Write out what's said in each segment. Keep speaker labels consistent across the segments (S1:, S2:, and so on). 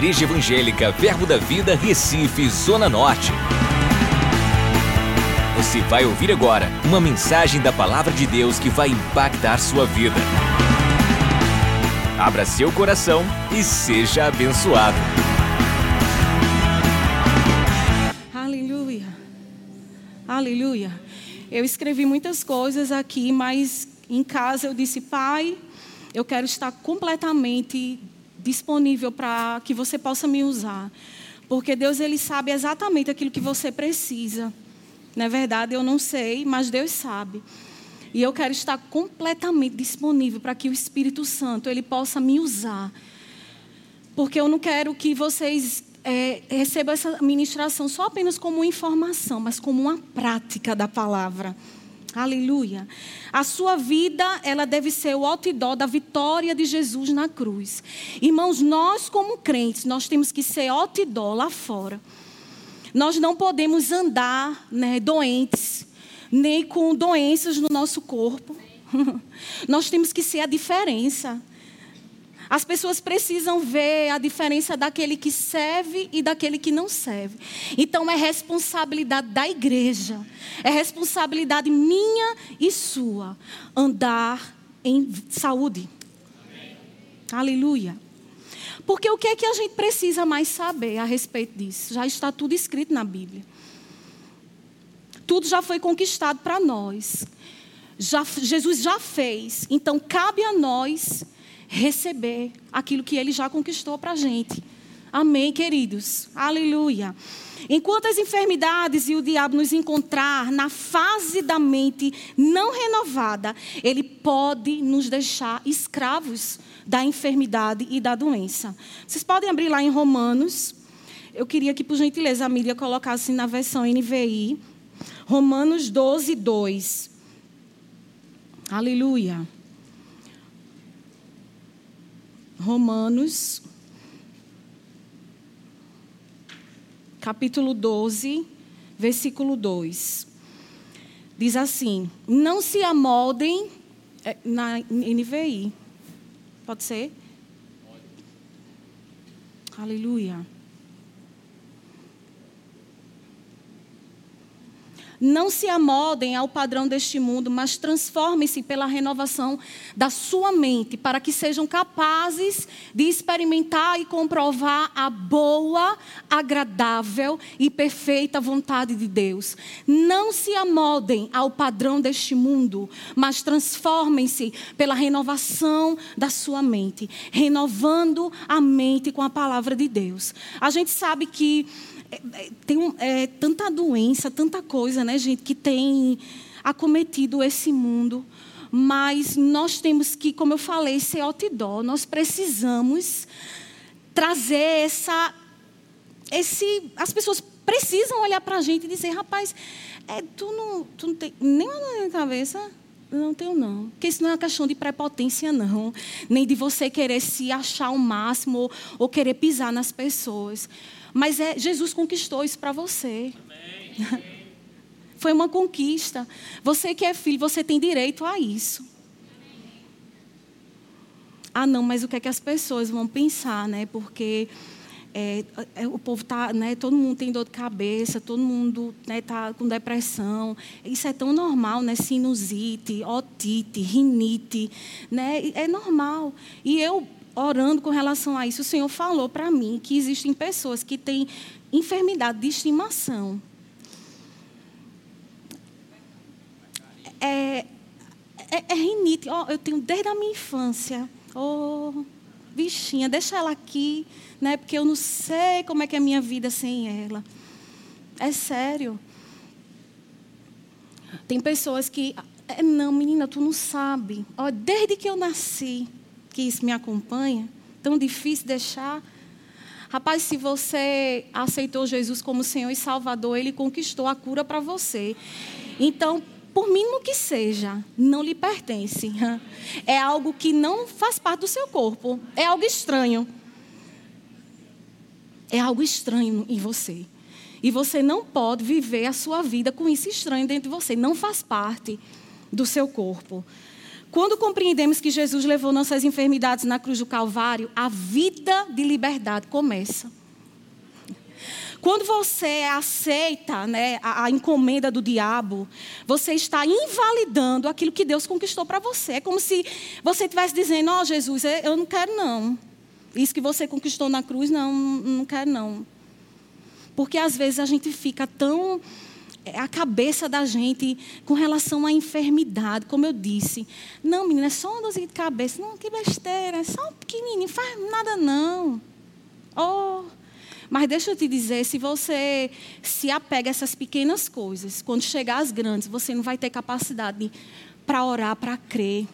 S1: Igreja Evangélica Verbo da Vida, Recife, Zona Norte. Você vai ouvir agora uma mensagem da Palavra de Deus que vai impactar sua vida. Abra seu coração e seja abençoado.
S2: Aleluia. Aleluia. Eu escrevi muitas coisas aqui, mas em casa eu disse, Pai, eu quero estar completamente disponível para que você possa me usar. Porque Deus ele sabe exatamente aquilo que você precisa. Na é verdade, eu não sei, mas Deus sabe. E eu quero estar completamente disponível para que o Espírito Santo ele possa me usar. Porque eu não quero que vocês é, recebam essa ministração só apenas como informação, mas como uma prática da palavra. Aleluia. A sua vida, ela deve ser o outdoor da vitória de Jesus na cruz. Irmãos, nós como crentes, nós temos que ser outdoor lá fora. Nós não podemos andar né, doentes, nem com doenças no nosso corpo. nós temos que ser a diferença. As pessoas precisam ver a diferença daquele que serve e daquele que não serve. Então é responsabilidade da igreja, é responsabilidade minha e sua andar em saúde. Amém. Aleluia. Porque o que é que a gente precisa mais saber a respeito disso? Já está tudo escrito na Bíblia. Tudo já foi conquistado para nós. Já, Jesus já fez. Então cabe a nós receber aquilo que ele já conquistou para a gente. Amém, queridos? Aleluia. Enquanto as enfermidades e o diabo nos encontrar na fase da mente não renovada, ele pode nos deixar escravos da enfermidade e da doença. Vocês podem abrir lá em Romanos. Eu queria que, por gentileza, a mídia colocasse na versão NVI. Romanos 12, 2. Aleluia. Romanos, capítulo 12, versículo 2. Diz assim: Não se amoldem, é, na NVI. Pode ser? Pode. Aleluia. Não se amoldem ao padrão deste mundo, mas transformem-se pela renovação da sua mente, para que sejam capazes de experimentar e comprovar a boa, agradável e perfeita vontade de Deus. Não se amoldem ao padrão deste mundo, mas transformem-se pela renovação da sua mente, renovando a mente com a palavra de Deus. A gente sabe que tem um, é, tanta doença, tanta coisa, né, gente, que tem acometido esse mundo. Mas nós temos que, como eu falei, ser outdoor. Nós precisamos trazer essa. Esse, as pessoas precisam olhar para a gente e dizer: rapaz, é, tu, não, tu não tem nenhuma na cabeça? Não tenho, não. Porque isso não é uma questão de prepotência, não. Nem de você querer se achar o máximo ou, ou querer pisar nas pessoas. Mas é, Jesus conquistou isso para você. Amém. Foi uma conquista. Você que é filho, você tem direito a isso. Ah, não, mas o que é que as pessoas vão pensar, né? Porque é, é, o povo tá, né? Todo mundo tem dor de cabeça, todo mundo né, tá com depressão. Isso é tão normal, né? Sinusite, otite, rinite, né? É normal. E eu orando com relação a isso, o Senhor falou para mim que existem pessoas que têm enfermidade de estimação. É, é, é rinite. Oh, eu tenho desde a minha infância. Oh, bichinha, deixa ela aqui, né? Porque eu não sei como é que é a minha vida sem ela. É sério. Tem pessoas que, é, não, menina, tu não sabe. Oh, desde que eu nasci, que isso me acompanha, tão difícil deixar. Rapaz, se você aceitou Jesus como Senhor e Salvador, Ele conquistou a cura para você. Então, por mínimo que seja, não lhe pertence. É algo que não faz parte do seu corpo. É algo estranho. É algo estranho em você. E você não pode viver a sua vida com isso estranho dentro de você. Não faz parte do seu corpo. Quando compreendemos que Jesus levou nossas enfermidades na cruz do Calvário, a vida de liberdade começa. Quando você aceita né, a, a, encomenda do diabo, você está invalidando aquilo que Deus conquistou para você. É como se você estivesse dizendo: Ó oh, Jesus, eu não quero não. Isso que você conquistou na cruz, não, não quero não. Porque às vezes a gente fica tão é, a cabeça da gente com relação à enfermidade, como eu disse. Não, menina, é só uma dorzinha de cabeça. Não, que besteira, é só um pequenininho, faz nada não. Oh, mas deixa eu te dizer, se você se apega a essas pequenas coisas, quando chegar às grandes, você não vai ter capacidade para orar, para crer.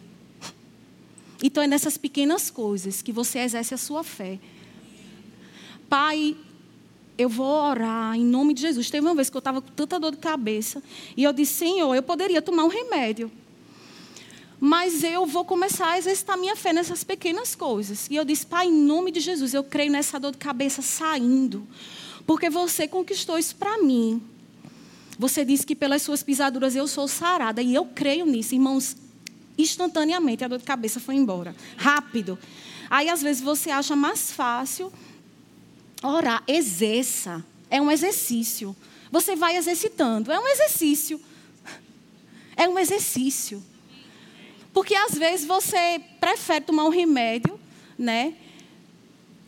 S2: Então é nessas pequenas coisas que você exerce a sua fé. Pai, eu vou orar em nome de Jesus. Teve uma vez que eu estava com tanta dor de cabeça e eu disse, Senhor, eu poderia tomar um remédio. Mas eu vou começar a exercitar minha fé nessas pequenas coisas. E eu disse, Pai, em nome de Jesus, eu creio nessa dor de cabeça saindo. Porque você conquistou isso para mim. Você disse que pelas suas pisaduras eu sou sarada. E eu creio nisso. Irmãos, instantaneamente a dor de cabeça foi embora. Rápido. Aí às vezes você acha mais fácil orar. Exerça. É um exercício. Você vai exercitando. É um exercício. É um exercício. Porque às vezes você prefere tomar um remédio, né?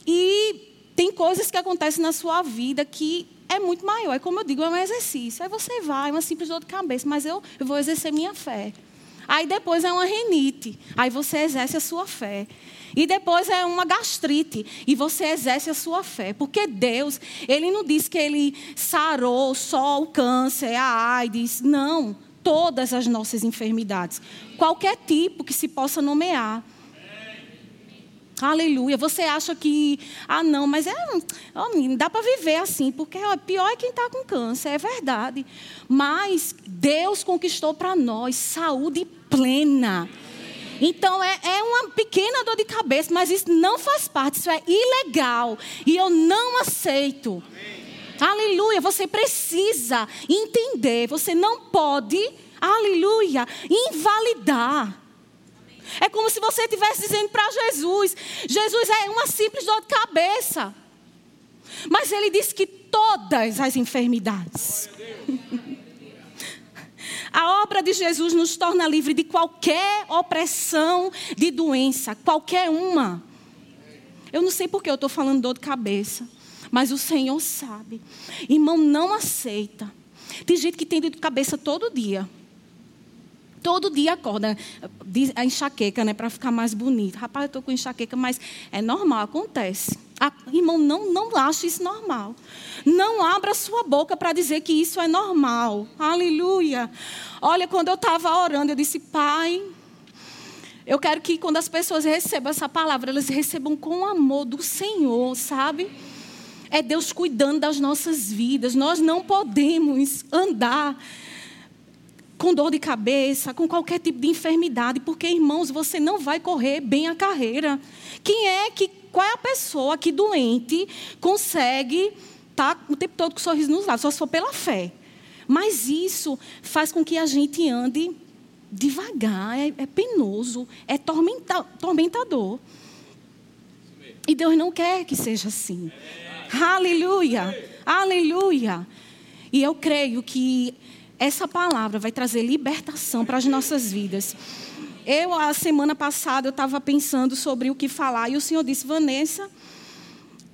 S2: E tem coisas que acontecem na sua vida que é muito maior. É como eu digo, é um exercício. Aí você vai, uma simples dor de cabeça, mas eu, eu vou exercer minha fé. Aí depois é uma renite. Aí você exerce a sua fé. E depois é uma gastrite. E você exerce a sua fé. Porque Deus, Ele não diz que Ele sarou só o câncer, a AIDS. Não todas as nossas enfermidades, qualquer tipo que se possa nomear. Aleluia. Você acha que, ah, não, mas é, oh, dá para viver assim, porque ó, pior é quem está com câncer, é verdade. Mas Deus conquistou para nós saúde plena. Então é, é uma pequena dor de cabeça, mas isso não faz parte, isso é ilegal. E eu não aceito. Amém. Aleluia. Você precisa entender. Você não pode, aleluia, invalidar. É como se você estivesse dizendo para Jesus: Jesus é uma simples dor de cabeça. Mas ele disse que todas as enfermidades. A obra de Jesus nos torna livre de qualquer opressão de doença, qualquer uma. Eu não sei por que eu estou falando dor de cabeça. Mas o Senhor sabe. Irmão, não aceita. Tem gente que tem dor de cabeça todo dia. Todo dia acorda, a enxaqueca, né, para ficar mais bonito. Rapaz, eu estou com enxaqueca, mas é normal, acontece. Irmão, não, não ache isso normal. Não abra sua boca para dizer que isso é normal. Aleluia. Olha, quando eu estava orando, eu disse, Pai, eu quero que quando as pessoas recebam essa palavra, elas recebam com amor do Senhor, sabe? É Deus cuidando das nossas vidas. Nós não podemos andar com dor de cabeça, com qualquer tipo de enfermidade, porque, irmãos, você não vai correr bem a carreira. Quem é que, qual é a pessoa que doente consegue estar tá o tempo todo com sorriso nos lábios, só se for pela fé. Mas isso faz com que a gente ande devagar, é, é penoso, é tormenta, tormentador. E Deus não quer que seja assim. Aleluia! Aleluia! E eu creio que essa palavra vai trazer libertação para as nossas vidas. Eu, a semana passada, eu estava pensando sobre o que falar, e o Senhor disse, Vanessa,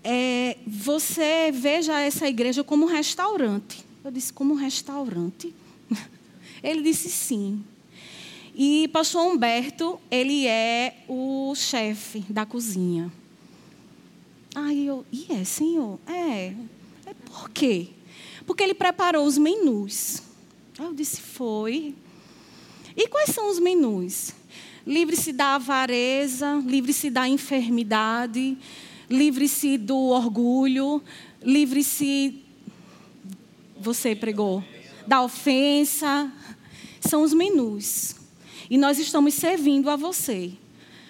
S2: é, você veja essa igreja como um restaurante. Eu disse, como um restaurante? Ele disse sim. E pastor Humberto, ele é o chefe da cozinha. Aí eu, e é, Senhor? É. é. Por quê? Porque ele preparou os menus. Eu disse, foi. E quais são os menus? Livre-se da avareza, livre-se da enfermidade, livre-se do orgulho, livre-se. Você pregou? Da ofensa. São os menus. E nós estamos servindo a você.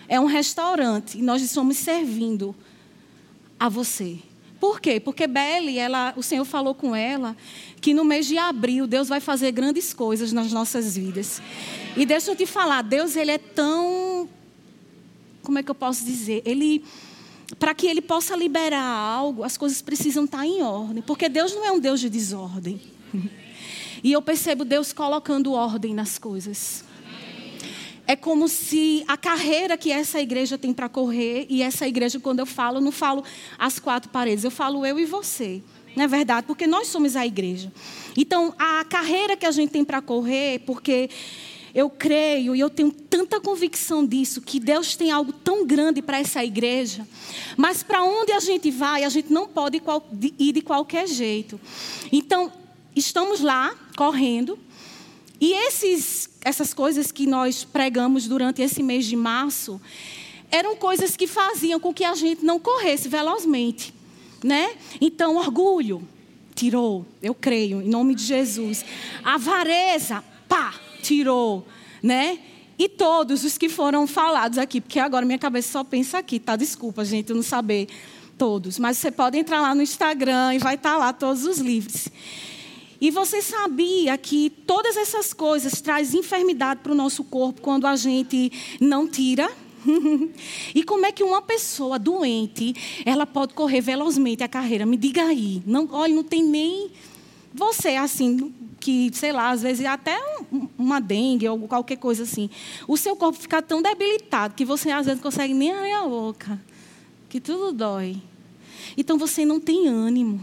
S2: É um restaurante e nós estamos servindo a você. Por quê? Porque Belle, ela, o Senhor falou com ela que no mês de abril Deus vai fazer grandes coisas nas nossas vidas. E deixa eu te falar, Deus ele é tão como é que eu posso dizer? Ele para que ele possa liberar algo, as coisas precisam estar em ordem, porque Deus não é um Deus de desordem. E eu percebo Deus colocando ordem nas coisas. É como se a carreira que essa igreja tem para correr, e essa igreja, quando eu falo, eu não falo as quatro paredes, eu falo eu e você. Não é verdade? Porque nós somos a igreja. Então, a carreira que a gente tem para correr, porque eu creio e eu tenho tanta convicção disso, que Deus tem algo tão grande para essa igreja, mas para onde a gente vai, a gente não pode ir de qualquer jeito. Então, estamos lá, correndo, e esses, essas coisas que nós pregamos durante esse mês de março eram coisas que faziam com que a gente não corresse velozmente, né? Então, orgulho tirou, eu creio, em nome de Jesus. Avareza, pá, tirou, né? E todos os que foram falados aqui, porque agora minha cabeça só pensa aqui, tá? Desculpa, gente, eu não saber todos, mas você pode entrar lá no Instagram e vai estar tá lá todos os livros. E você sabia que todas essas coisas trazem enfermidade para o nosso corpo quando a gente não tira? e como é que uma pessoa doente, ela pode correr velozmente a carreira? Me diga aí. Não, olha, não tem nem você assim que, sei lá, às vezes até uma dengue ou qualquer coisa assim. O seu corpo fica tão debilitado que você às vezes não consegue nem abrir a boca, que tudo dói. Então você não tem ânimo.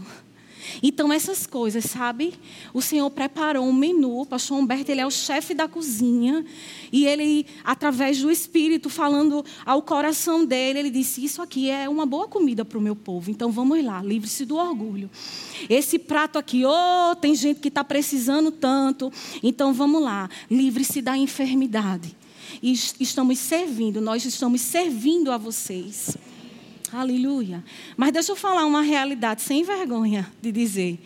S2: Então, essas coisas, sabe? O Senhor preparou um menu. O pastor Humberto, ele é o chefe da cozinha. E ele, através do Espírito, falando ao coração dele, ele disse: Isso aqui é uma boa comida para o meu povo. Então, vamos lá, livre-se do orgulho. Esse prato aqui, oh, tem gente que está precisando tanto. Então, vamos lá, livre-se da enfermidade. E estamos servindo, nós estamos servindo a vocês. Aleluia. Mas deixa eu falar uma realidade sem vergonha de dizer.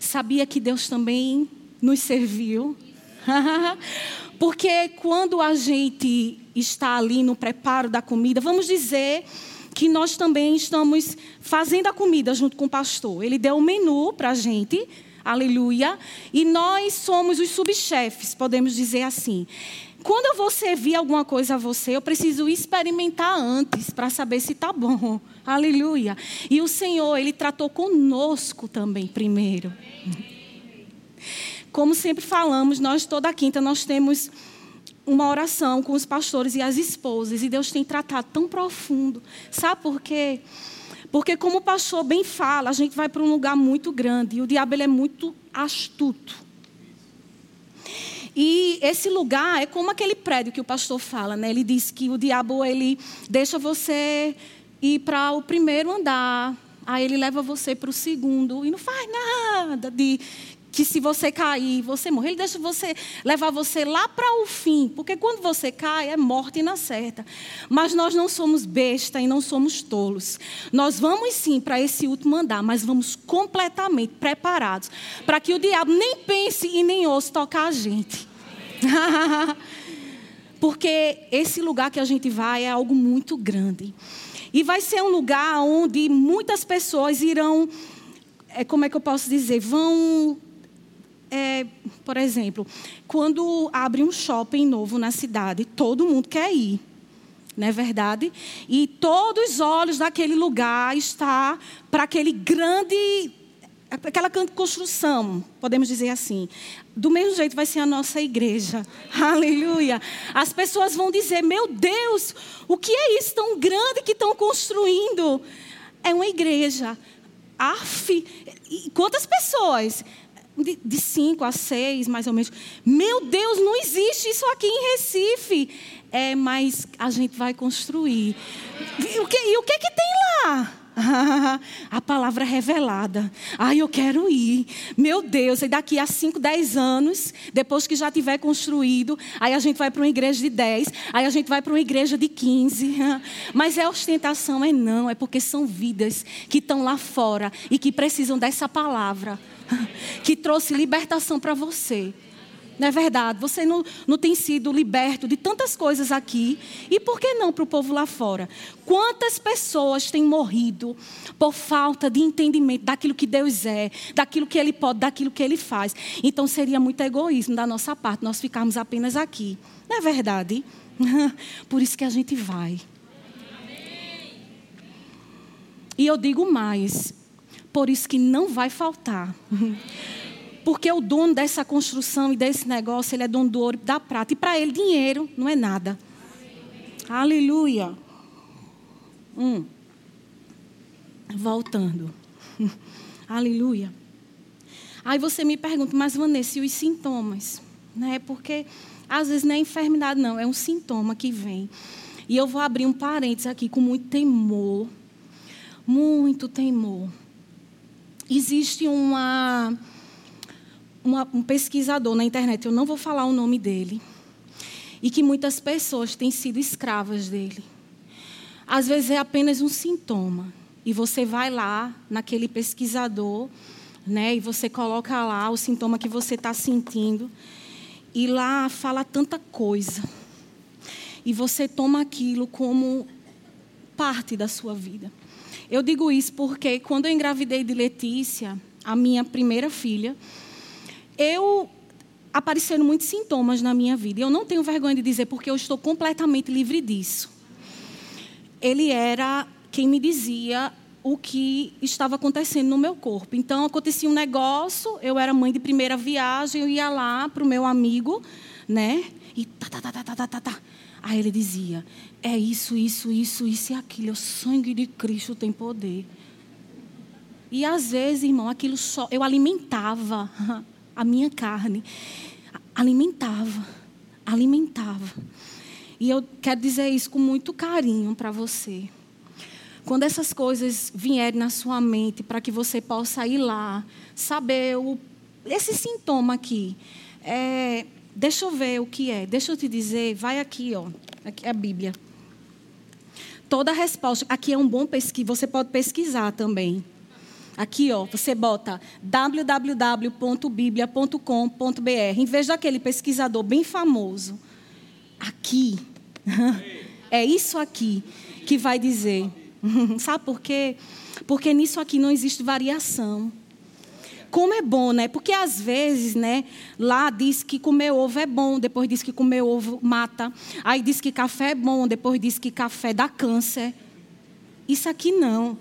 S2: Sabia que Deus também nos serviu? Porque quando a gente está ali no preparo da comida, vamos dizer que nós também estamos fazendo a comida junto com o pastor. Ele deu o menu para a gente, aleluia, e nós somos os subchefes, podemos dizer assim. Quando eu vou servir alguma coisa a você, eu preciso experimentar antes para saber se está bom. Aleluia. E o Senhor, Ele tratou conosco também primeiro. Como sempre falamos, nós toda quinta nós temos uma oração com os pastores e as esposas. E Deus tem tratado tão profundo. Sabe por quê? Porque como o pastor bem fala, a gente vai para um lugar muito grande. E o diabo ele é muito astuto. E esse lugar é como aquele prédio que o pastor fala, né? Ele diz que o diabo ele deixa você ir para o primeiro andar, aí ele leva você para o segundo e não faz nada de que se você cair, você morrer. Ele deixa você levar você lá para o fim, porque quando você cai é morte na certa. Mas nós não somos besta e não somos tolos. Nós vamos sim para esse último andar, mas vamos completamente preparados para que o diabo nem pense e nem ouça tocar a gente. Porque esse lugar que a gente vai é algo muito grande. E vai ser um lugar onde muitas pessoas irão, é, como é que eu posso dizer, vão. É, por exemplo, quando abre um shopping novo na cidade, todo mundo quer ir. Não é verdade? E todos os olhos daquele lugar está para aquele grande aquela construção, podemos dizer assim. Do mesmo jeito vai ser a nossa igreja. Aleluia. As pessoas vão dizer: Meu Deus, o que é isso tão grande que estão construindo? É uma igreja. Af, quantas pessoas? De, de cinco a seis, mais ou menos. Meu Deus, não existe isso aqui em Recife. É, mas a gente vai construir. E o que, e o que, que tem lá? a palavra revelada. Ai, eu quero ir. Meu Deus, e daqui a 5, 10 anos, depois que já tiver construído, aí a gente vai para uma igreja de 10, aí a gente vai para uma igreja de 15. Mas é ostentação? É não, é porque são vidas que estão lá fora e que precisam dessa palavra, que trouxe libertação para você. Não é verdade? Você não, não tem sido liberto de tantas coisas aqui. E por que não para o povo lá fora? Quantas pessoas têm morrido por falta de entendimento daquilo que Deus é, daquilo que Ele pode, daquilo que Ele faz? Então seria muito egoísmo da nossa parte nós ficarmos apenas aqui. Não é verdade? Por isso que a gente vai. E eu digo mais, por isso que não vai faltar. Porque o dono dessa construção e desse negócio, ele é dono do ouro e da prata. E para ele, dinheiro não é nada. Aleluia. Hum. Voltando. Aleluia. Aí você me pergunta, mas Vanessa, e os sintomas? Né? Porque às vezes não é enfermidade, não, é um sintoma que vem. E eu vou abrir um parênteses aqui com muito temor. Muito temor. Existe uma uma, um pesquisador na internet, eu não vou falar o nome dele, e que muitas pessoas têm sido escravas dele. Às vezes é apenas um sintoma, e você vai lá naquele pesquisador, né, e você coloca lá o sintoma que você está sentindo, e lá fala tanta coisa, e você toma aquilo como parte da sua vida. Eu digo isso porque quando eu engravidei de Letícia, a minha primeira filha, eu apareceram muitos sintomas na minha vida. Eu não tenho vergonha de dizer porque eu estou completamente livre disso. Ele era quem me dizia o que estava acontecendo no meu corpo. Então acontecia um negócio, eu era mãe de primeira viagem, eu ia lá para o meu amigo, né? E tá, tá, tá, tá, tá, tá, tá, tá. Aí ele dizia: é isso, isso, isso, isso e aquilo. O sangue de Cristo tem poder. E às vezes, irmão, aquilo só eu alimentava a minha carne. Alimentava, alimentava. E eu quero dizer isso com muito carinho para você. Quando essas coisas vierem na sua mente, para que você possa ir lá, saber o, esse sintoma aqui. É, deixa eu ver o que é. Deixa eu te dizer, vai aqui, ó. Aqui é a Bíblia. Toda resposta. Aqui é um bom pesquisa. Você pode pesquisar também. Aqui, ó, você bota www.biblia.com.br. Em vez daquele pesquisador bem famoso. Aqui. É isso aqui que vai dizer. Sabe por quê? Porque nisso aqui não existe variação. Como é bom, né? Porque às vezes, né, lá diz que comer ovo é bom, depois diz que comer ovo mata. Aí diz que café é bom, depois diz que café dá câncer. Isso aqui não.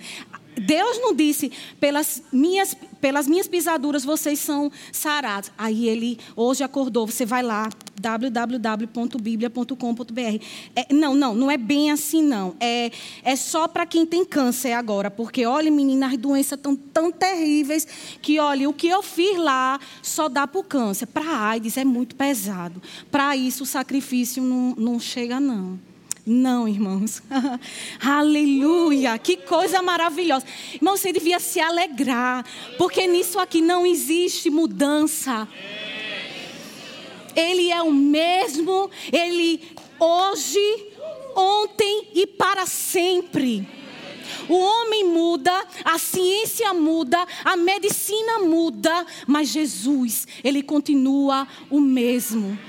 S2: Deus não disse, pelas minhas, pelas minhas pisaduras vocês são sarados. Aí ele hoje acordou, você vai lá, www.biblia.com.br. É, não, não, não é bem assim, não. É, é só para quem tem câncer agora. Porque, olha, menina, as doenças estão tão terríveis que, olha, o que eu fiz lá só dá para o câncer. Para AIDS é muito pesado. Para isso o sacrifício não, não chega, não. Não, irmãos. Aleluia! Que coisa maravilhosa. Irmão, você devia se alegrar, porque nisso aqui não existe mudança. Ele é o mesmo, ele hoje, ontem e para sempre. O homem muda, a ciência muda, a medicina muda, mas Jesus, ele continua o mesmo.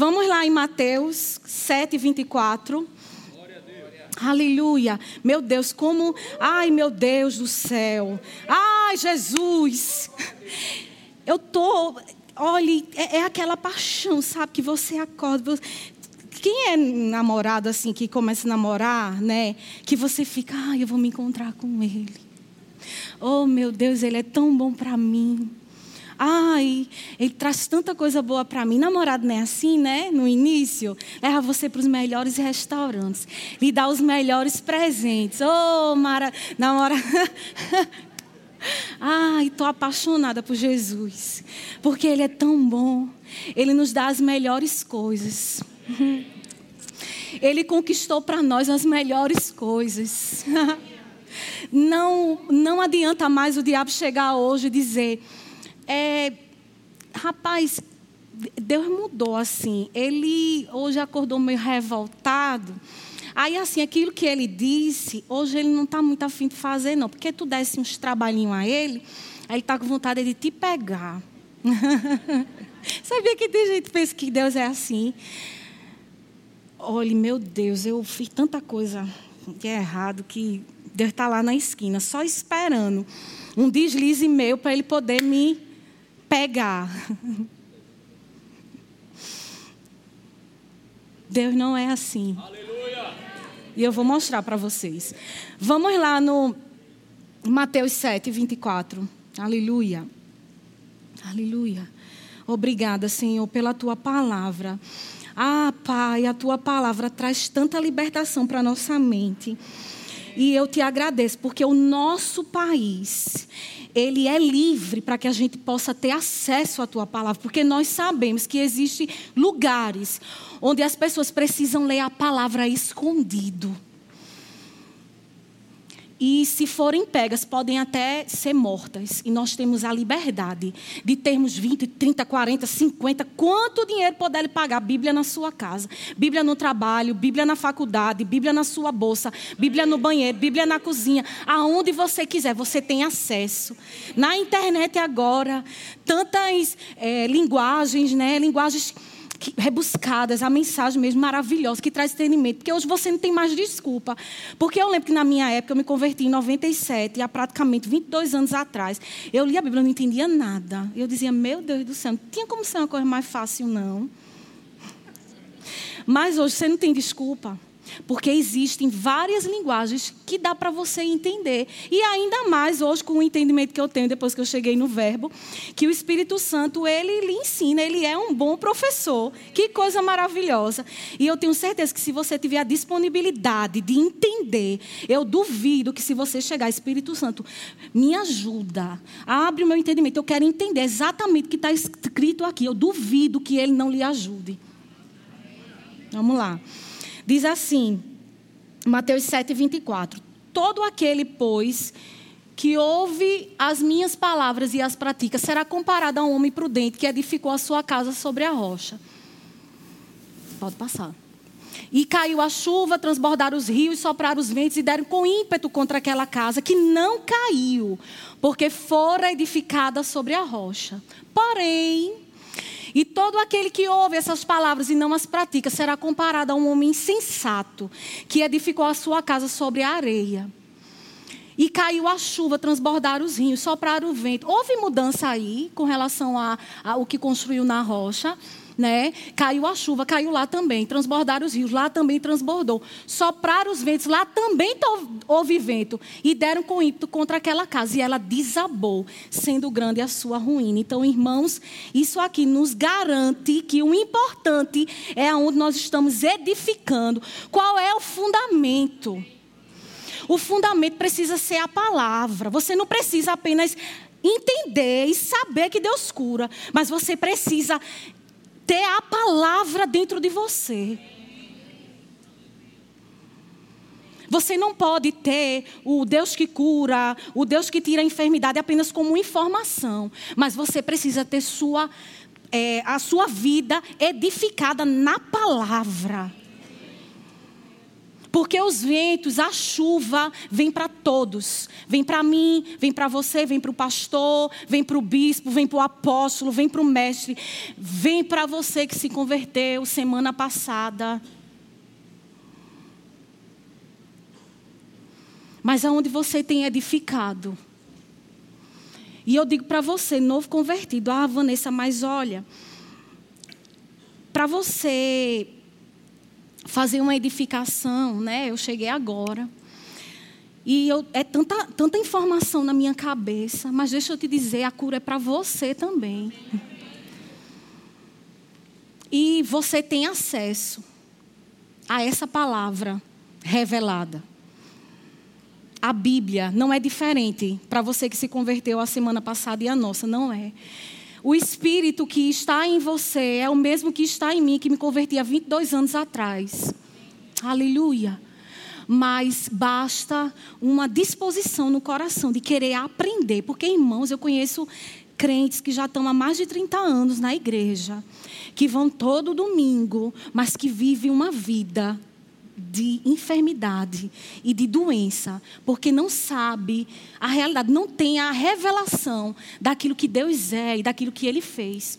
S2: Vamos lá em Mateus 7, 24. Aleluia. Meu Deus, como. Ai, meu Deus do céu. Ai, Jesus. Eu tô. Olhe, é, é aquela paixão, sabe? Que você acorda. Você, quem é namorado assim, que começa a namorar, né? Que você fica, ai, eu vou me encontrar com ele. Oh, meu Deus, ele é tão bom para mim. Ai, ele traz tanta coisa boa para mim. Namorado não é assim, né? No início, leva você para os melhores restaurantes, lhe dá os melhores presentes. Oh, Mara, namorada. Ai, estou apaixonada por Jesus, porque Ele é tão bom. Ele nos dá as melhores coisas. Ele conquistou para nós as melhores coisas. Não, não adianta mais o diabo chegar hoje e dizer: é, rapaz, Deus mudou assim. Ele hoje acordou meio revoltado. Aí, assim, aquilo que ele disse, hoje ele não está muito afim de fazer, não. Porque tu desse uns trabalhinhos a ele, aí ele está com vontade de te pegar. Sabia que tem gente que pensa que Deus é assim? Olhe, meu Deus, eu fiz tanta coisa que é errado que Deus está lá na esquina, só esperando um deslize meu para Ele poder me pegar. Deus não é assim. Aleluia. E eu vou mostrar para vocês. Vamos lá no Mateus 7, 24. Aleluia. Aleluia. Obrigada, Senhor, pela tua palavra. Ah, Pai, a tua palavra traz tanta libertação para a nossa mente. E eu te agradeço, porque o nosso país, ele é livre para que a gente possa ter acesso à tua palavra, porque nós sabemos que existem lugares onde as pessoas precisam ler a palavra escondido. E se forem pegas, podem até ser mortas. E nós temos a liberdade de termos 20, 30, 40, 50, quanto dinheiro puder pagar. Bíblia na sua casa, Bíblia no trabalho, Bíblia na faculdade, Bíblia na sua bolsa, Bíblia no banheiro, Bíblia na cozinha. Aonde você quiser, você tem acesso. Na internet agora, tantas é, linguagens, né? Linguagens rebuscadas, a mensagem mesmo maravilhosa, que traz entendimento. Porque hoje você não tem mais desculpa. Porque eu lembro que na minha época, eu me converti em 97, há praticamente 22 anos atrás. Eu li a Bíblia, não entendia nada. Eu dizia, meu Deus do céu, não tinha como ser uma coisa mais fácil, não. Mas hoje você não tem desculpa. Porque existem várias linguagens que dá para você entender. E ainda mais hoje com o entendimento que eu tenho depois que eu cheguei no verbo, que o Espírito Santo, ele lhe ensina, ele é um bom professor. Que coisa maravilhosa. E eu tenho certeza que se você tiver a disponibilidade de entender, eu duvido que se você chegar, Espírito Santo, me ajuda, abre o meu entendimento, eu quero entender exatamente o que está escrito aqui. Eu duvido que ele não lhe ajude. Vamos lá. Diz assim, Mateus 7, 24: Todo aquele, pois, que ouve as minhas palavras e as pratica, será comparado a um homem prudente que edificou a sua casa sobre a rocha. Pode passar. E caiu a chuva, transbordaram os rios, sopraram os ventos e deram com ímpeto contra aquela casa, que não caiu, porque fora edificada sobre a rocha. Porém, e todo aquele que ouve essas palavras e não as pratica será comparado a um homem insensato que edificou a sua casa sobre a areia. E caiu a chuva, transbordaram os rios, sopraram o vento. Houve mudança aí com relação ao que construiu na rocha né? Caiu a chuva, caiu lá também. Transbordaram os rios, lá também transbordou. Sopraram os ventos, lá também houve vento. E deram com ímpeto contra aquela casa. E ela desabou, sendo grande a sua ruína. Então, irmãos, isso aqui nos garante que o importante é onde nós estamos edificando. Qual é o fundamento? O fundamento precisa ser a palavra. Você não precisa apenas entender e saber que Deus cura, mas você precisa ter a palavra dentro de você. Você não pode ter o Deus que cura, o Deus que tira a enfermidade apenas como informação, mas você precisa ter sua, é, a sua vida edificada na palavra. Porque os ventos, a chuva, vem para todos. Vem para mim, vem para você, vem para o pastor, vem para o bispo, vem para o apóstolo, vem para o mestre. Vem para você que se converteu semana passada. Mas aonde você tem edificado. E eu digo para você, novo convertido, ah, Vanessa, mas olha, para você fazer uma edificação, né? Eu cheguei agora. E eu, é tanta, tanta informação na minha cabeça, mas deixa eu te dizer, a cura é para você também. E você tem acesso a essa palavra revelada. A Bíblia não é diferente para você que se converteu a semana passada e a nossa, não é. O Espírito que está em você é o mesmo que está em mim, que me converti há 22 anos atrás. Aleluia. Mas basta uma disposição no coração de querer aprender. Porque, irmãos, eu conheço crentes que já estão há mais de 30 anos na igreja, que vão todo domingo, mas que vivem uma vida de enfermidade e de doença, porque não sabe a realidade, não tem a revelação daquilo que Deus é e daquilo que Ele fez.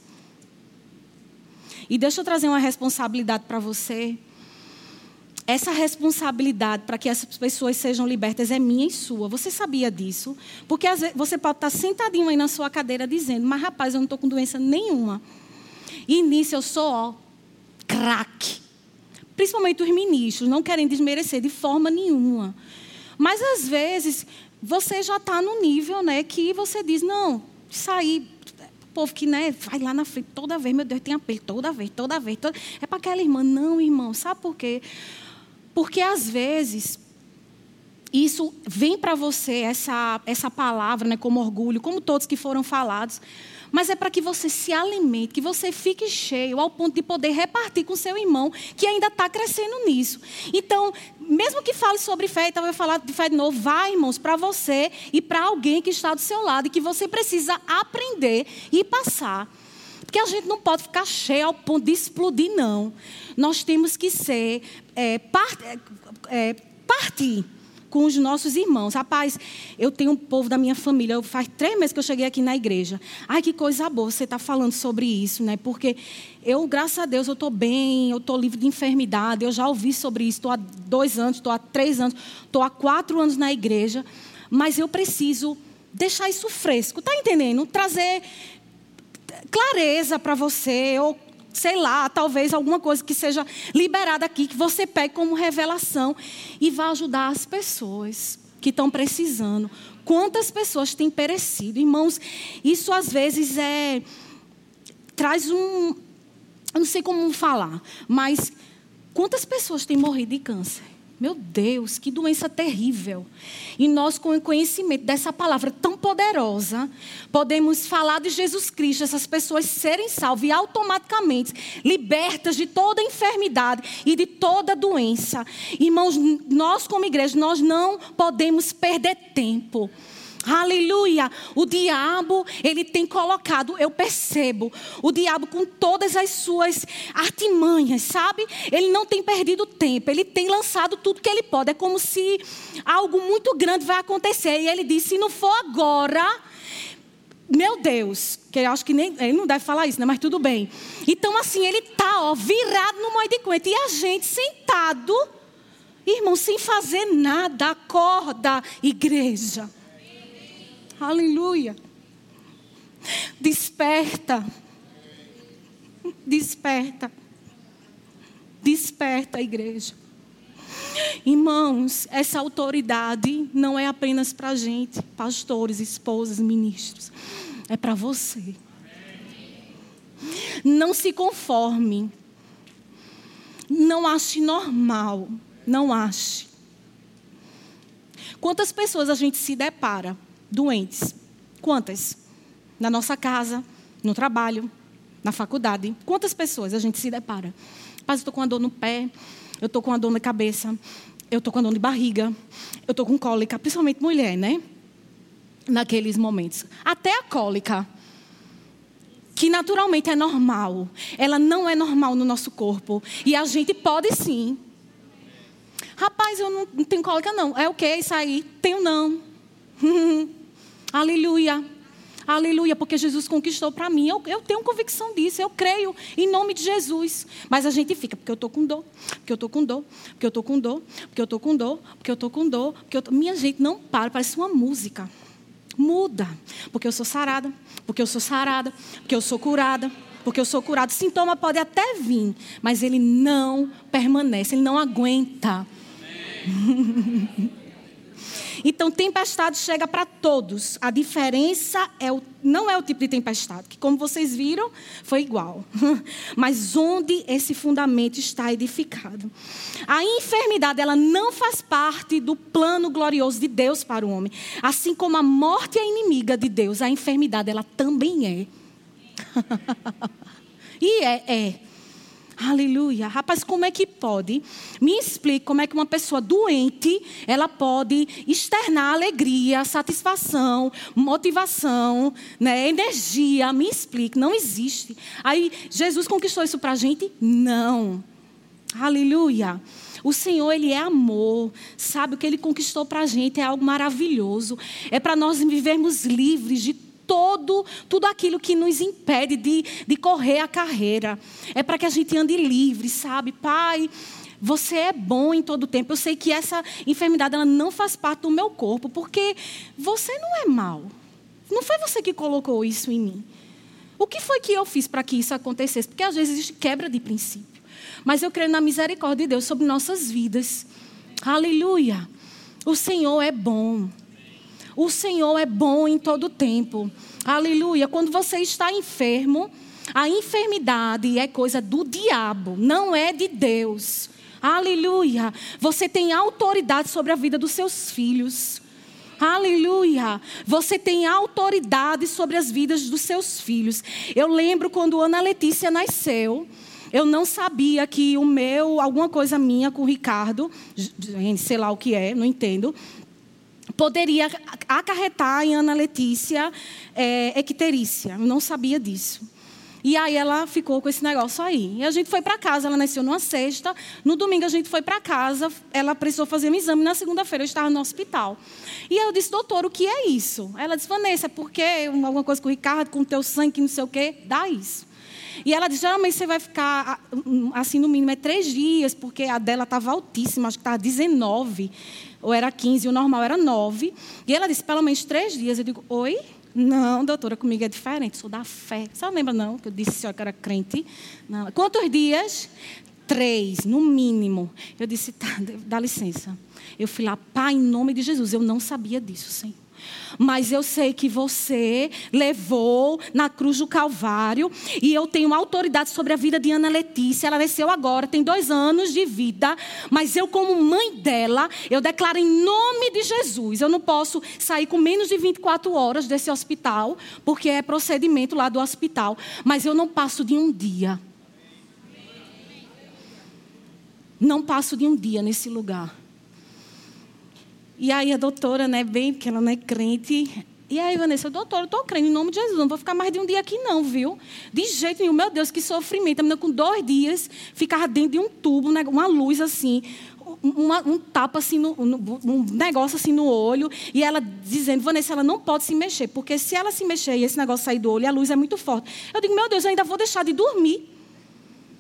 S2: E deixa eu trazer uma responsabilidade para você. Essa responsabilidade para que essas pessoas sejam libertas é minha e sua. Você sabia disso? Porque vezes, você pode estar sentadinho aí na sua cadeira dizendo, mas rapaz, eu não estou com doença nenhuma. E nisso eu sou, ó, craque. Principalmente os ministros, não querem desmerecer de forma nenhuma. Mas às vezes você já está no nível né, que você diz, não, sair povo que né, vai lá na frente toda vez, meu Deus, tem apelo, toda vez, toda vez. Toda... É para aquela irmã. Não, irmão, sabe por quê? Porque às vezes isso vem para você, essa, essa palavra, né, como orgulho, como todos que foram falados, mas é para que você se alimente, que você fique cheio ao ponto de poder repartir com seu irmão que ainda está crescendo nisso. Então, mesmo que fale sobre fé, então eu falar de fé de novo, vai, irmãos, para você e para alguém que está do seu lado e que você precisa aprender e passar. Porque a gente não pode ficar cheio ao ponto de explodir, não. Nós temos que ser, é, part, é, é, partir com os nossos irmãos. Rapaz, eu tenho um povo da minha família. Eu, faz três meses que eu cheguei aqui na igreja. Ai, que coisa boa você está falando sobre isso, né? Porque eu, graças a Deus, eu estou bem, eu estou livre de enfermidade. Eu já ouvi sobre isso. Estou há dois anos, estou há três anos, estou há quatro anos na igreja. Mas eu preciso deixar isso fresco. Está entendendo? Trazer clareza para você, ou sei lá, talvez alguma coisa que seja liberada aqui, que você pegue como revelação e vá ajudar as pessoas que estão precisando. Quantas pessoas têm perecido? Irmãos, isso às vezes é. traz um. Eu não sei como falar, mas quantas pessoas têm morrido de câncer? Meu Deus, que doença terrível. E nós, com o conhecimento dessa palavra tão poderosa, podemos falar de Jesus Cristo, essas pessoas serem salvas e automaticamente libertas de toda enfermidade e de toda doença. Irmãos, nós, como igreja, nós não podemos perder tempo. Aleluia! O diabo, ele tem colocado, eu percebo, o diabo com todas as suas artimanhas, sabe? Ele não tem perdido tempo, ele tem lançado tudo que ele pode. É como se algo muito grande vai acontecer. E ele diz: se não for agora, meu Deus, que eu acho que nem, ele não deve falar isso, né? Mas tudo bem. Então, assim, ele tá, ó, virado no moio de coentro. E a gente sentado, irmão, sem fazer nada, acorda, igreja. Aleluia. Desperta. Desperta. Desperta, igreja. Irmãos, essa autoridade não é apenas para a gente, pastores, esposas, ministros. É para você. Não se conforme. Não ache normal. Não ache. Quantas pessoas a gente se depara doentes. Quantas? Na nossa casa, no trabalho, na faculdade. Quantas pessoas a gente se depara? Mas eu estou com uma dor no pé, eu estou com uma dor na cabeça, eu estou com uma dor de barriga, eu estou com cólica, principalmente mulher, né? Naqueles momentos. Até a cólica, que naturalmente é normal, ela não é normal no nosso corpo. E a gente pode sim. Rapaz, eu não, tenho cólica, não. É o que isso aí? Tenho não. Aleluia. Aleluia, porque Jesus conquistou para mim. Eu, eu, tenho convicção disso, eu creio em nome de Jesus. Mas a gente fica, porque eu estou com dor, porque eu estou com dor, porque eu estou com dor, porque eu estou com dor, porque eu estou com dor. Porque eu tô... Minha gente, não para, parece uma música. Muda, porque eu sou sarada, porque eu sou sarada, porque eu sou curada, porque eu sou curada. Sintoma pode até vir, mas ele não permanece, ele não aguenta. Então, tempestade chega para todos. A diferença é o, não é o tipo de tempestade, que, como vocês viram, foi igual. Mas onde esse fundamento está edificado. A enfermidade, ela não faz parte do plano glorioso de Deus para o homem. Assim como a morte é inimiga de Deus, a enfermidade, ela também é. e é, é. Aleluia. Rapaz, como é que pode? Me explique como é que uma pessoa doente, ela pode externar alegria, satisfação, motivação, né, energia. Me explique, não existe. Aí, Jesus conquistou isso para a gente? Não. Aleluia. O Senhor, Ele é amor. Sabe, o que Ele conquistou para a gente é algo maravilhoso. É para nós vivermos livres de todo, tudo aquilo que nos impede de, de correr a carreira. É para que a gente ande livre, sabe? Pai, você é bom em todo tempo. Eu sei que essa enfermidade ela não faz parte do meu corpo, porque você não é mal. Não foi você que colocou isso em mim. O que foi que eu fiz para que isso acontecesse? Porque às vezes existe quebra de princípio. Mas eu creio na misericórdia de Deus sobre nossas vidas. Aleluia. O Senhor é bom. O Senhor é bom em todo tempo. Aleluia. Quando você está enfermo, a enfermidade é coisa do diabo, não é de Deus. Aleluia. Você tem autoridade sobre a vida dos seus filhos. Aleluia. Você tem autoridade sobre as vidas dos seus filhos. Eu lembro quando Ana Letícia nasceu. Eu não sabia que o meu, alguma coisa minha com o Ricardo, sei lá o que é, não entendo, poderia acarretar em Ana Letícia é. Eu não sabia disso. E aí ela ficou com esse negócio aí. E a gente foi para casa, ela nasceu numa sexta. No domingo a gente foi para casa, ela precisou fazer um exame. Na segunda-feira eu estava no hospital. E eu disse, doutor, o que é isso? Ela disse, Vanessa, é porque alguma coisa com o Ricardo, com o teu sangue, não sei o quê, dá isso. E ela disse, geralmente você vai ficar, assim, no mínimo é três dias, porque a dela estava altíssima, acho que estava 19, ou era 15, o normal era 9. E ela disse, pelo menos três dias. Eu digo, oi? Não, doutora, comigo é diferente, sou da fé. Você não lembra, não, que eu disse senhora que era crente? Não. Quantos dias? Três, no mínimo. Eu disse, tá, dá licença. Eu fui lá, pai, em nome de Jesus. Eu não sabia disso, Senhor. Mas eu sei que você levou na cruz do Calvário e eu tenho autoridade sobre a vida de Ana Letícia. Ela nasceu agora, tem dois anos de vida, mas eu, como mãe dela, eu declaro em nome de Jesus. Eu não posso sair com menos de 24 horas desse hospital, porque é procedimento lá do hospital, mas eu não passo de um dia. Não passo de um dia nesse lugar. E aí a doutora, né, bem, porque ela não é crente. E aí, Vanessa, doutora, eu estou crendo em nome de Jesus, não vou ficar mais de um dia aqui, não, viu? De jeito nenhum, meu Deus, que sofrimento. A menina com dois dias ficava dentro de um tubo, né, uma luz assim, uma, um tapa assim, no, no, um negócio assim no olho, e ela dizendo, Vanessa, ela não pode se mexer, porque se ela se mexer e esse negócio sair do olho, a luz é muito forte. Eu digo, meu Deus, eu ainda vou deixar de dormir.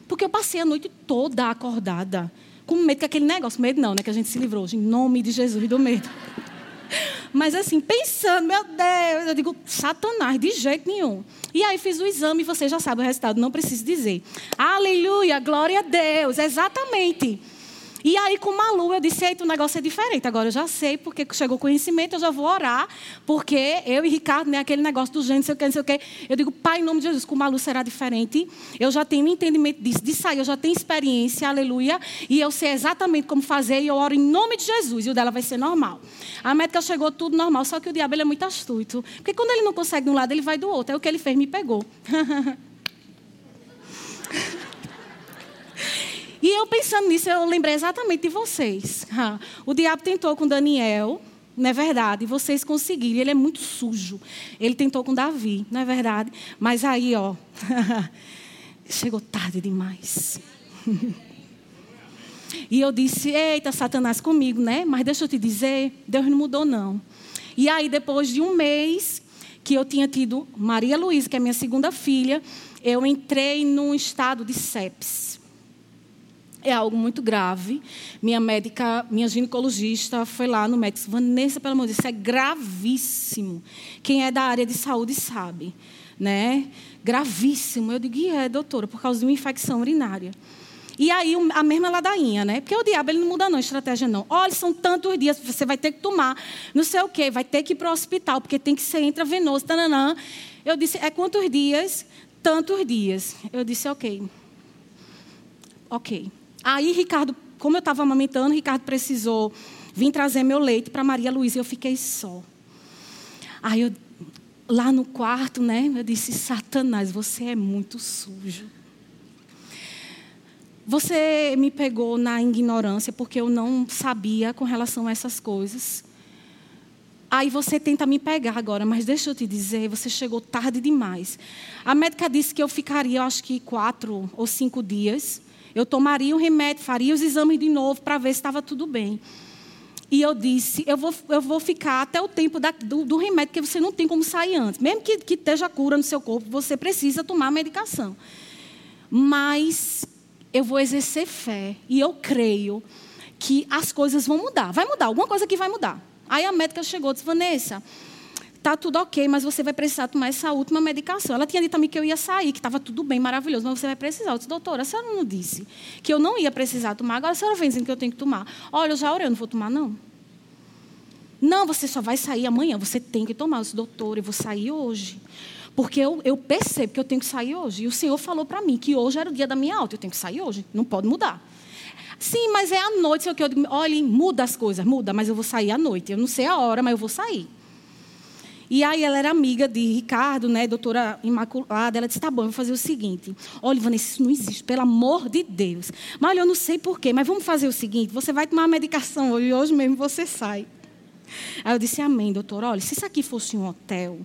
S2: Porque eu passei a noite toda acordada com medo que aquele negócio, medo não, né? Que a gente se livrou, em nome de Jesus e do medo. Mas assim, pensando, meu Deus, eu digo, Satanás, de jeito nenhum. E aí fiz o exame e você já sabe o resultado, não preciso dizer. Aleluia, glória a Deus, exatamente. E aí, com Malu, eu disse: Eita, o negócio é diferente. Agora eu já sei, porque chegou o conhecimento, eu já vou orar, porque eu e Ricardo, né, aquele negócio do gênero, sei o que, não sei o que. Eu digo: Pai, em nome de Jesus, com Malu será diferente. Eu já tenho entendimento disso, de sair, eu já tenho experiência, aleluia. E eu sei exatamente como fazer, e eu oro em nome de Jesus, e o dela vai ser normal. A médica chegou tudo normal, só que o diabo ele é muito astuto. Porque quando ele não consegue de um lado, ele vai do outro. É o que ele fez, me pegou. E eu pensando nisso, eu lembrei exatamente de vocês. O diabo tentou com Daniel, não é verdade? Vocês conseguiram. Ele é muito sujo. Ele tentou com Davi, não é verdade? Mas aí, ó, chegou tarde demais. e eu disse: Eita, Satanás comigo, né? Mas deixa eu te dizer, Deus não mudou, não. E aí, depois de um mês que eu tinha tido Maria Luísa, que é minha segunda filha, eu entrei num estado de sepsis é algo muito grave. Minha médica, minha ginecologista foi lá no médico, Vanessa, pelo amor de Deus, isso é gravíssimo. Quem é da área de saúde sabe, né? Gravíssimo. Eu digo, e é, doutora, por causa de uma infecção urinária. E aí a mesma ladainha, né? Porque o diabo ele não muda não, estratégia não. Olha, são tantos dias, você vai ter que tomar, não sei o quê, vai ter que ir para o hospital, porque tem que ser intravenoso, tananã. Eu disse, é quantos dias? Tantos dias. Eu disse, ok. Ok. Aí, Ricardo, como eu estava amamentando, Ricardo precisou vir trazer meu leite para Maria Luísa e eu fiquei só. Aí, eu, lá no quarto, né, eu disse: Satanás, você é muito sujo. Você me pegou na ignorância porque eu não sabia com relação a essas coisas. Aí você tenta me pegar agora, mas deixa eu te dizer, você chegou tarde demais. A médica disse que eu ficaria, eu acho que quatro ou cinco dias Eu tomaria o remédio, faria os exames de novo para ver se estava tudo bem. E eu disse: eu vou, eu vou ficar até o tempo da, do, do, remédio, porque você não tem como sair antes. Mesmo que, que esteja cura no seu corpo, você precisa tomar a medicação. Mas eu vou exercer fé e eu creio que as coisas vão mudar. Vai mudar, alguma coisa que vai mudar. Aí a médica chegou e disse: Vanessa, tá tudo ok, mas você vai precisar tomar essa última medicação. Ela tinha dito também que eu ia sair, que estava tudo bem, maravilhoso, mas você vai precisar. Eu disse, doutora, a senhora não disse que eu não ia precisar tomar, agora a senhora vem dizendo que eu tenho que tomar. Olha, eu já orei, eu não vou tomar, não. Não, você só vai sair amanhã, você tem que tomar. Eu disse, doutora, eu vou sair hoje. Porque eu, eu percebo que eu tenho que sair hoje. E o Senhor falou para mim que hoje era o dia da minha alta, eu tenho que sair hoje, não pode mudar. Sim, mas é à noite, que eu digo, olha, muda as coisas, muda, mas eu vou sair à noite. Eu não sei a hora, mas eu vou sair. E aí ela era amiga de Ricardo, né, doutora Imaculada. Ela disse: tá bom, eu vou fazer o seguinte. Olha, Vanessa, isso não existe, pelo amor de Deus. Mas olha, eu não sei porquê, mas vamos fazer o seguinte: você vai tomar a medicação hoje, hoje mesmo você sai. Aí eu disse: amém, doutora. Olha, se isso aqui fosse um hotel,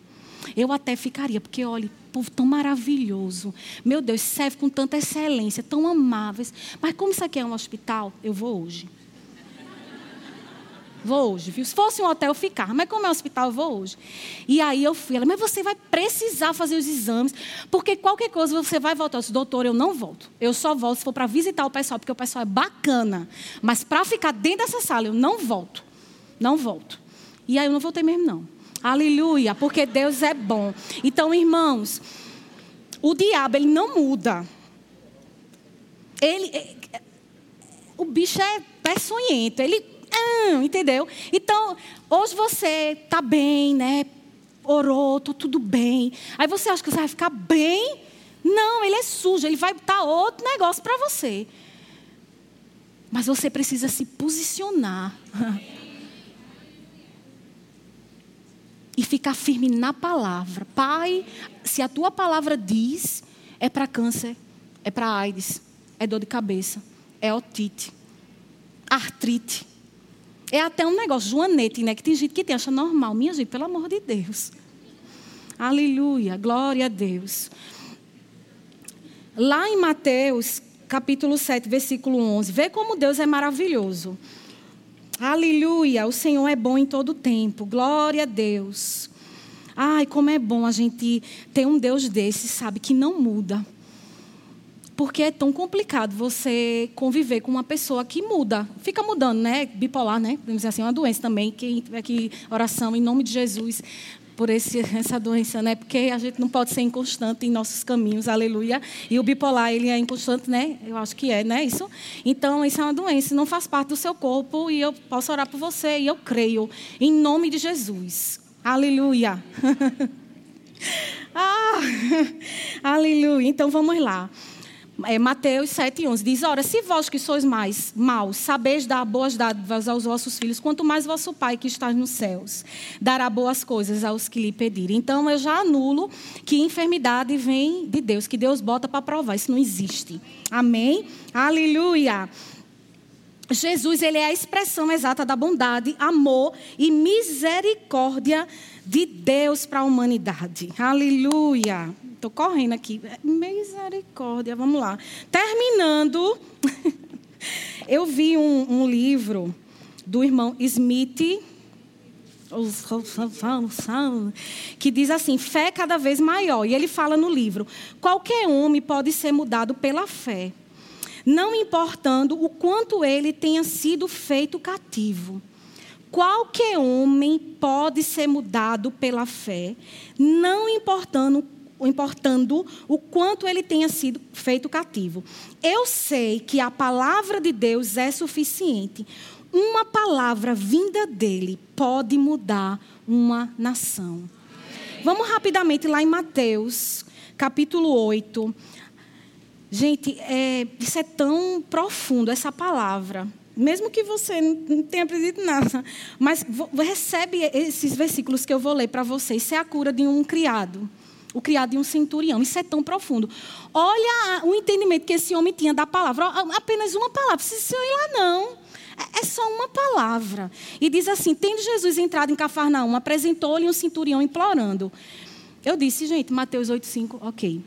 S2: eu até ficaria, porque olha, povo tão maravilhoso. Meu Deus, serve com tanta excelência, tão amáveis. Mas como isso aqui é um hospital, eu vou hoje. Vou hoje, viu? Se fosse um hotel, eu ficava. Mas como é um hospital, eu vou hoje. E aí eu fui. Ela, mas você vai precisar fazer os exames, porque qualquer coisa você vai voltar. Eu disse, doutor, eu não volto. Eu só volto se for para visitar o pessoal, porque o pessoal é bacana. Mas para ficar dentro dessa sala, eu não volto. Não volto. E aí eu não voltei mesmo, não. Aleluia, porque Deus é bom. Então, irmãos, o diabo, ele não muda. Ele, é, o bicho é peçonhento. Ele não, entendeu? Então, hoje você está bem, né? Orou, estou tudo bem. Aí você acha que você vai ficar bem? Não, ele é sujo, ele vai dar outro negócio para você. Mas você precisa se posicionar. e ficar firme na palavra. Pai, se a tua palavra diz, é para câncer, é para AIDS, é dor de cabeça, é otite, artrite. É até um negócio, joanete, né? Que tem gente que tem, acha normal. Minha gente, pelo amor de Deus. Aleluia, glória a Deus. Lá em Mateus, capítulo 7, versículo 11, vê como Deus é maravilhoso. Aleluia, o Senhor é bom em todo tempo. Glória a Deus. Ai, como é bom a gente ter um Deus desse, sabe, que não muda. Porque é tão complicado você conviver com uma pessoa que muda. Fica mudando, né? Bipolar, né? Podemos dizer assim, é uma doença também. Quem tiver aqui, oração em nome de Jesus por esse, essa doença, né? Porque a gente não pode ser inconstante em nossos caminhos, aleluia. E o bipolar, ele é inconstante, né? Eu acho que é, né? Isso. Então, isso é uma doença, não faz parte do seu corpo e eu posso orar por você e eu creio em nome de Jesus. Aleluia. ah, aleluia. Então, vamos lá é, Mateus 7,11 diz: Ora, se vós que sois mais maus, sabeis dar boas dádivas aos vossos filhos, quanto mais vosso Pai que está nos céus dará boas coisas aos que lhe pedirem. Então eu já anulo que enfermidade vem de Deus, que Deus bota para provar. Isso não existe. Amém? Aleluia. Jesus, ele é a expressão exata da bondade, amor e misericórdia de Deus para a humanidade. Aleluia. Estou correndo aqui. Misericórdia, vamos lá. Terminando, eu vi um, um livro do irmão Smith que diz assim: fé cada vez maior. E ele fala no livro: qualquer homem pode ser mudado pela fé não importando o quanto ele tenha sido feito cativo. Qualquer homem pode ser mudado pela fé, não importando, importando o quanto ele tenha sido feito cativo. Eu sei que a palavra de Deus é suficiente. Uma palavra vinda dele pode mudar uma nação. Vamos rapidamente lá em Mateus, capítulo 8, Gente, é, isso é tão profundo, essa palavra. Mesmo que você não tenha aprendido nada, mas recebe esses versículos que eu vou ler para vocês. Isso é a cura de um criado, o criado de um centurião. Isso é tão profundo. Olha o entendimento que esse homem tinha da palavra. Apenas uma palavra, precisa ir lá não. É, é só uma palavra. E diz assim: tendo Jesus entrado em Cafarnaum, apresentou-lhe um centurião implorando. Eu disse, gente, Mateus 8,5, ok.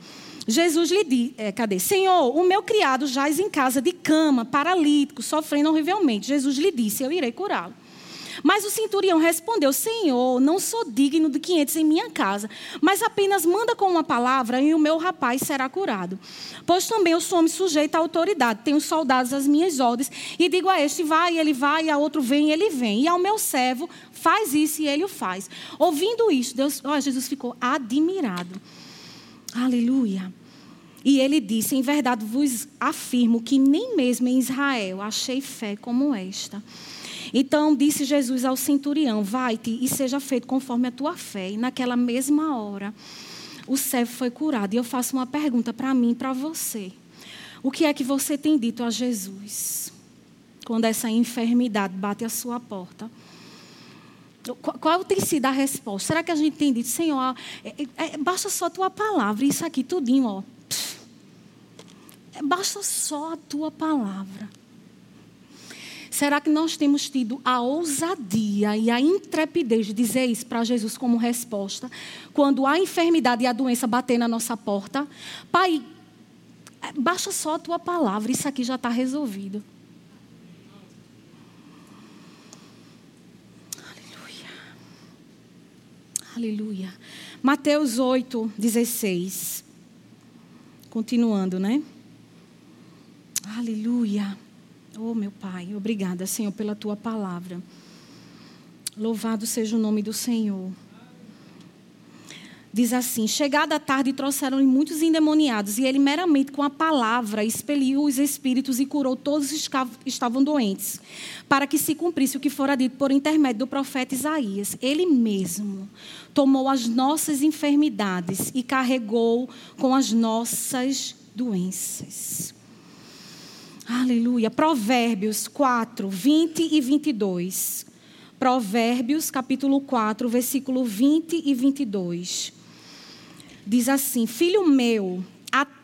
S2: Jesus lhe disse, é, cadê? Senhor, o meu criado jaz em casa de cama, paralítico, sofrendo horrivelmente. Jesus lhe disse, eu irei curá-lo. Mas o centurião respondeu: Senhor, não sou digno de 500 em minha casa, mas apenas manda com uma palavra e o meu rapaz será curado. Pois também eu sou homem sujeito à autoridade, tenho soldados às minhas ordens, e digo a este: vai, ele vai, e a outro vem, ele vem. E ao meu servo, faz isso e ele o faz. Ouvindo isso, Deus, Jesus ficou admirado. Aleluia. E ele disse: Em verdade vos afirmo que nem mesmo em Israel achei fé como esta. Então disse Jesus ao centurião: Vai-te e seja feito conforme a tua fé. E naquela mesma hora, o servo foi curado. E eu faço uma pergunta para mim e para você: O que é que você tem dito a Jesus quando essa enfermidade bate à sua porta? Qual tem sido a resposta? Será que a gente tem dito, Senhor, é, é, é basta só a tua palavra, isso aqui tudinho, ó. Basta só a tua palavra. Será que nós temos tido a ousadia e a intrepidez de dizer isso para Jesus como resposta, quando a enfermidade e a doença bater na nossa porta? Pai, baixa só a tua palavra, isso aqui já está resolvido. Aleluia. Aleluia. Mateus 8, 16. Continuando, né? Aleluia. Oh, meu Pai, obrigada, Senhor, pela tua palavra. Louvado seja o nome do Senhor. Diz assim: Chegada a tarde, trouxeram-lhe muitos endemoniados, e ele, meramente com a palavra, expeliu os espíritos e curou todos os que estavam doentes, para que se cumprisse o que fora dito por intermédio do profeta Isaías. Ele mesmo tomou as nossas enfermidades e carregou com as nossas doenças. Aleluia. Provérbios 4, 20 e 22. Provérbios, capítulo 4, versículo 20 e 22. Diz assim: Filho meu,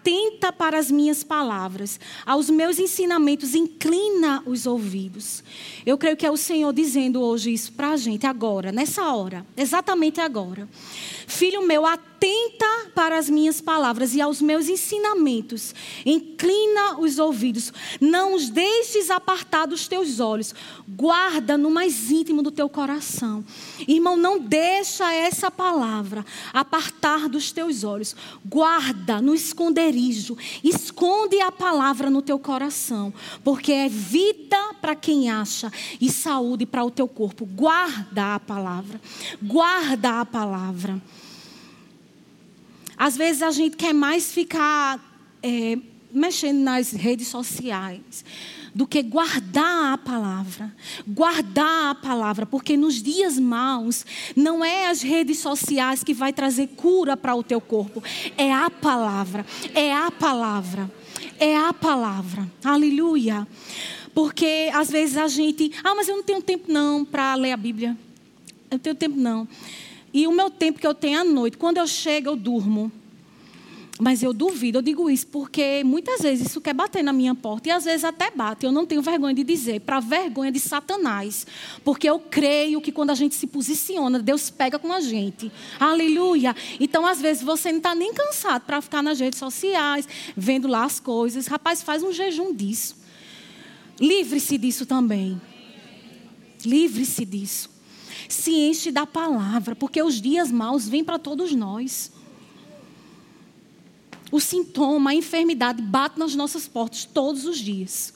S2: atenta para as minhas palavras, aos meus ensinamentos, inclina os ouvidos. Eu creio que é o Senhor dizendo hoje isso para a gente, agora, nessa hora, exatamente agora. Filho meu, atenta para as minhas palavras e aos meus ensinamentos. Inclina os ouvidos. Não os deixes apartar dos teus olhos. Guarda no mais íntimo do teu coração. Irmão, não deixa essa palavra apartar dos teus olhos. Guarda no esconderijo. Esconde a palavra no teu coração. Porque é vida para quem acha e saúde para o teu corpo. Guarda a palavra. Guarda a palavra. Às vezes a gente quer mais ficar é, mexendo nas redes sociais do que guardar a palavra. Guardar a palavra, porque nos dias maus não é as redes sociais que vai trazer cura para o teu corpo, é a palavra, é a palavra. É a palavra. Aleluia. Porque às vezes a gente, ah, mas eu não tenho tempo não para ler a Bíblia. Eu não tenho tempo não. E o meu tempo que eu tenho à noite, quando eu chego, eu durmo. Mas eu duvido, eu digo isso porque muitas vezes isso quer bater na minha porta e às vezes até bate. Eu não tenho vergonha de dizer, para vergonha de Satanás. Porque eu creio que quando a gente se posiciona, Deus pega com a gente. Aleluia. Então, às vezes, você não está nem cansado para ficar nas redes sociais, vendo lá as coisas. Rapaz, faz um jejum disso. Livre-se disso também. Livre-se disso se enche da palavra, porque os dias maus vêm para todos nós. O sintoma, a enfermidade bate nas nossas portas todos os dias.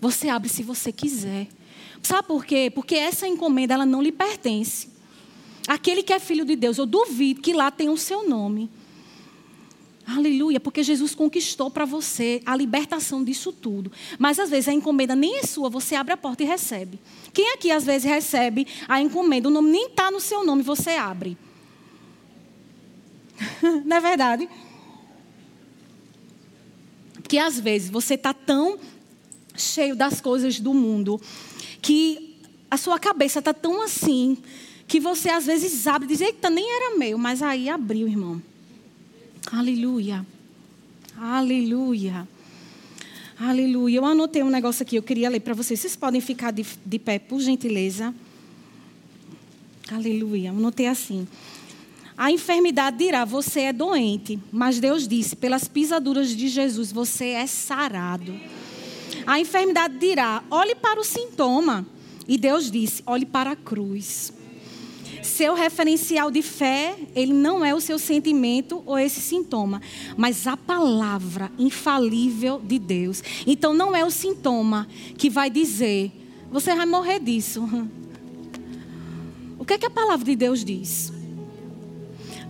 S2: Você abre se você quiser. Sabe por quê? Porque essa encomenda ela não lhe pertence. Aquele que é filho de Deus, eu duvido que lá tenha o seu nome. Aleluia, porque Jesus conquistou para você a libertação disso tudo. Mas às vezes a encomenda nem é sua, você abre a porta e recebe. Quem aqui às vezes recebe a encomenda, o nome nem está no seu nome, você abre. Não é verdade? Porque às vezes você está tão cheio das coisas do mundo que a sua cabeça está tão assim que você às vezes abre e diz: Eita, nem era meu, mas aí abriu, irmão. Aleluia. Aleluia. Aleluia. Eu anotei um negócio aqui, eu queria ler para vocês. Vocês podem ficar de, de pé, por gentileza. Aleluia. Eu anotei assim. A enfermidade dirá: Você é doente. Mas Deus disse: Pelas pisaduras de Jesus, você é sarado. A enfermidade dirá: Olhe para o sintoma. E Deus disse: Olhe para a cruz. Seu referencial de fé, ele não é o seu sentimento ou esse sintoma, mas a palavra infalível de Deus. Então não é o sintoma que vai dizer: Você vai morrer disso. O que, é que a palavra de Deus diz?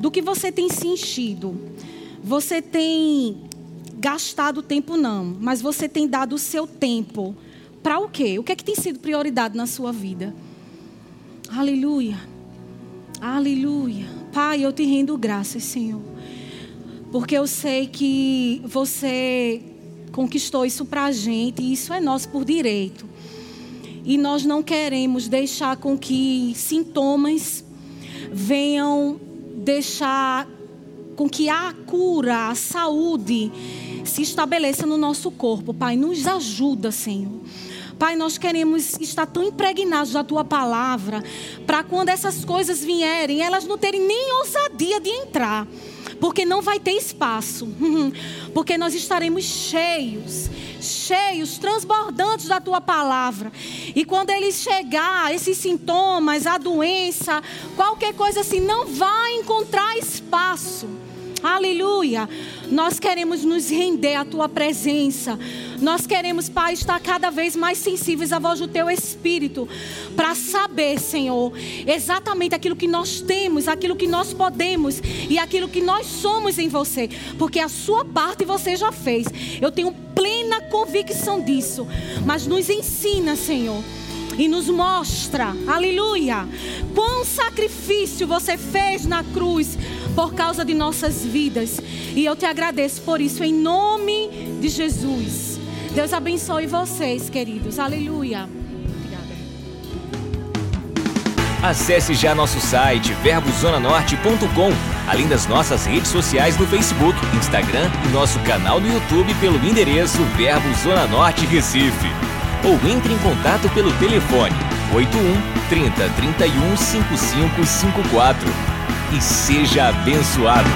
S2: Do que você tem se enchido. Você tem gastado tempo, não, mas você tem dado o seu tempo para o quê? O que é que tem sido prioridade na sua vida? Aleluia. Aleluia. Pai, eu te rendo graças, Senhor. Porque eu sei que você conquistou isso para a gente e isso é nosso por direito. E nós não queremos deixar com que sintomas venham deixar com que a cura, a saúde se estabeleça no nosso corpo. Pai, nos ajuda, Senhor. Pai, nós queremos estar tão impregnados da tua palavra, para quando essas coisas vierem, elas não terem nem ousadia de entrar porque não vai ter espaço, porque nós estaremos cheios, cheios, transbordantes da tua palavra. E quando eles chegar, esses sintomas, a doença, qualquer coisa assim, não vai encontrar espaço. Aleluia. Nós queremos nos render à tua presença. Nós queremos, Pai, estar cada vez mais sensíveis à voz do teu espírito, para saber, Senhor, exatamente aquilo que nós temos, aquilo que nós podemos e aquilo que nós somos em você, porque a sua parte você já fez. Eu tenho plena convicção disso. Mas nos ensina, Senhor e nos mostra, aleluia, quão sacrifício você fez na cruz por causa de nossas vidas. E eu te agradeço por isso, em nome de Jesus. Deus abençoe vocês, queridos. Aleluia.
S1: Acesse já nosso site verbozonanorte.com, além das nossas redes sociais no Facebook, Instagram e nosso canal no YouTube pelo endereço Verbo Zona Norte Recife. Ou entre em contato pelo telefone 81 30 31 5554 e seja abençoado.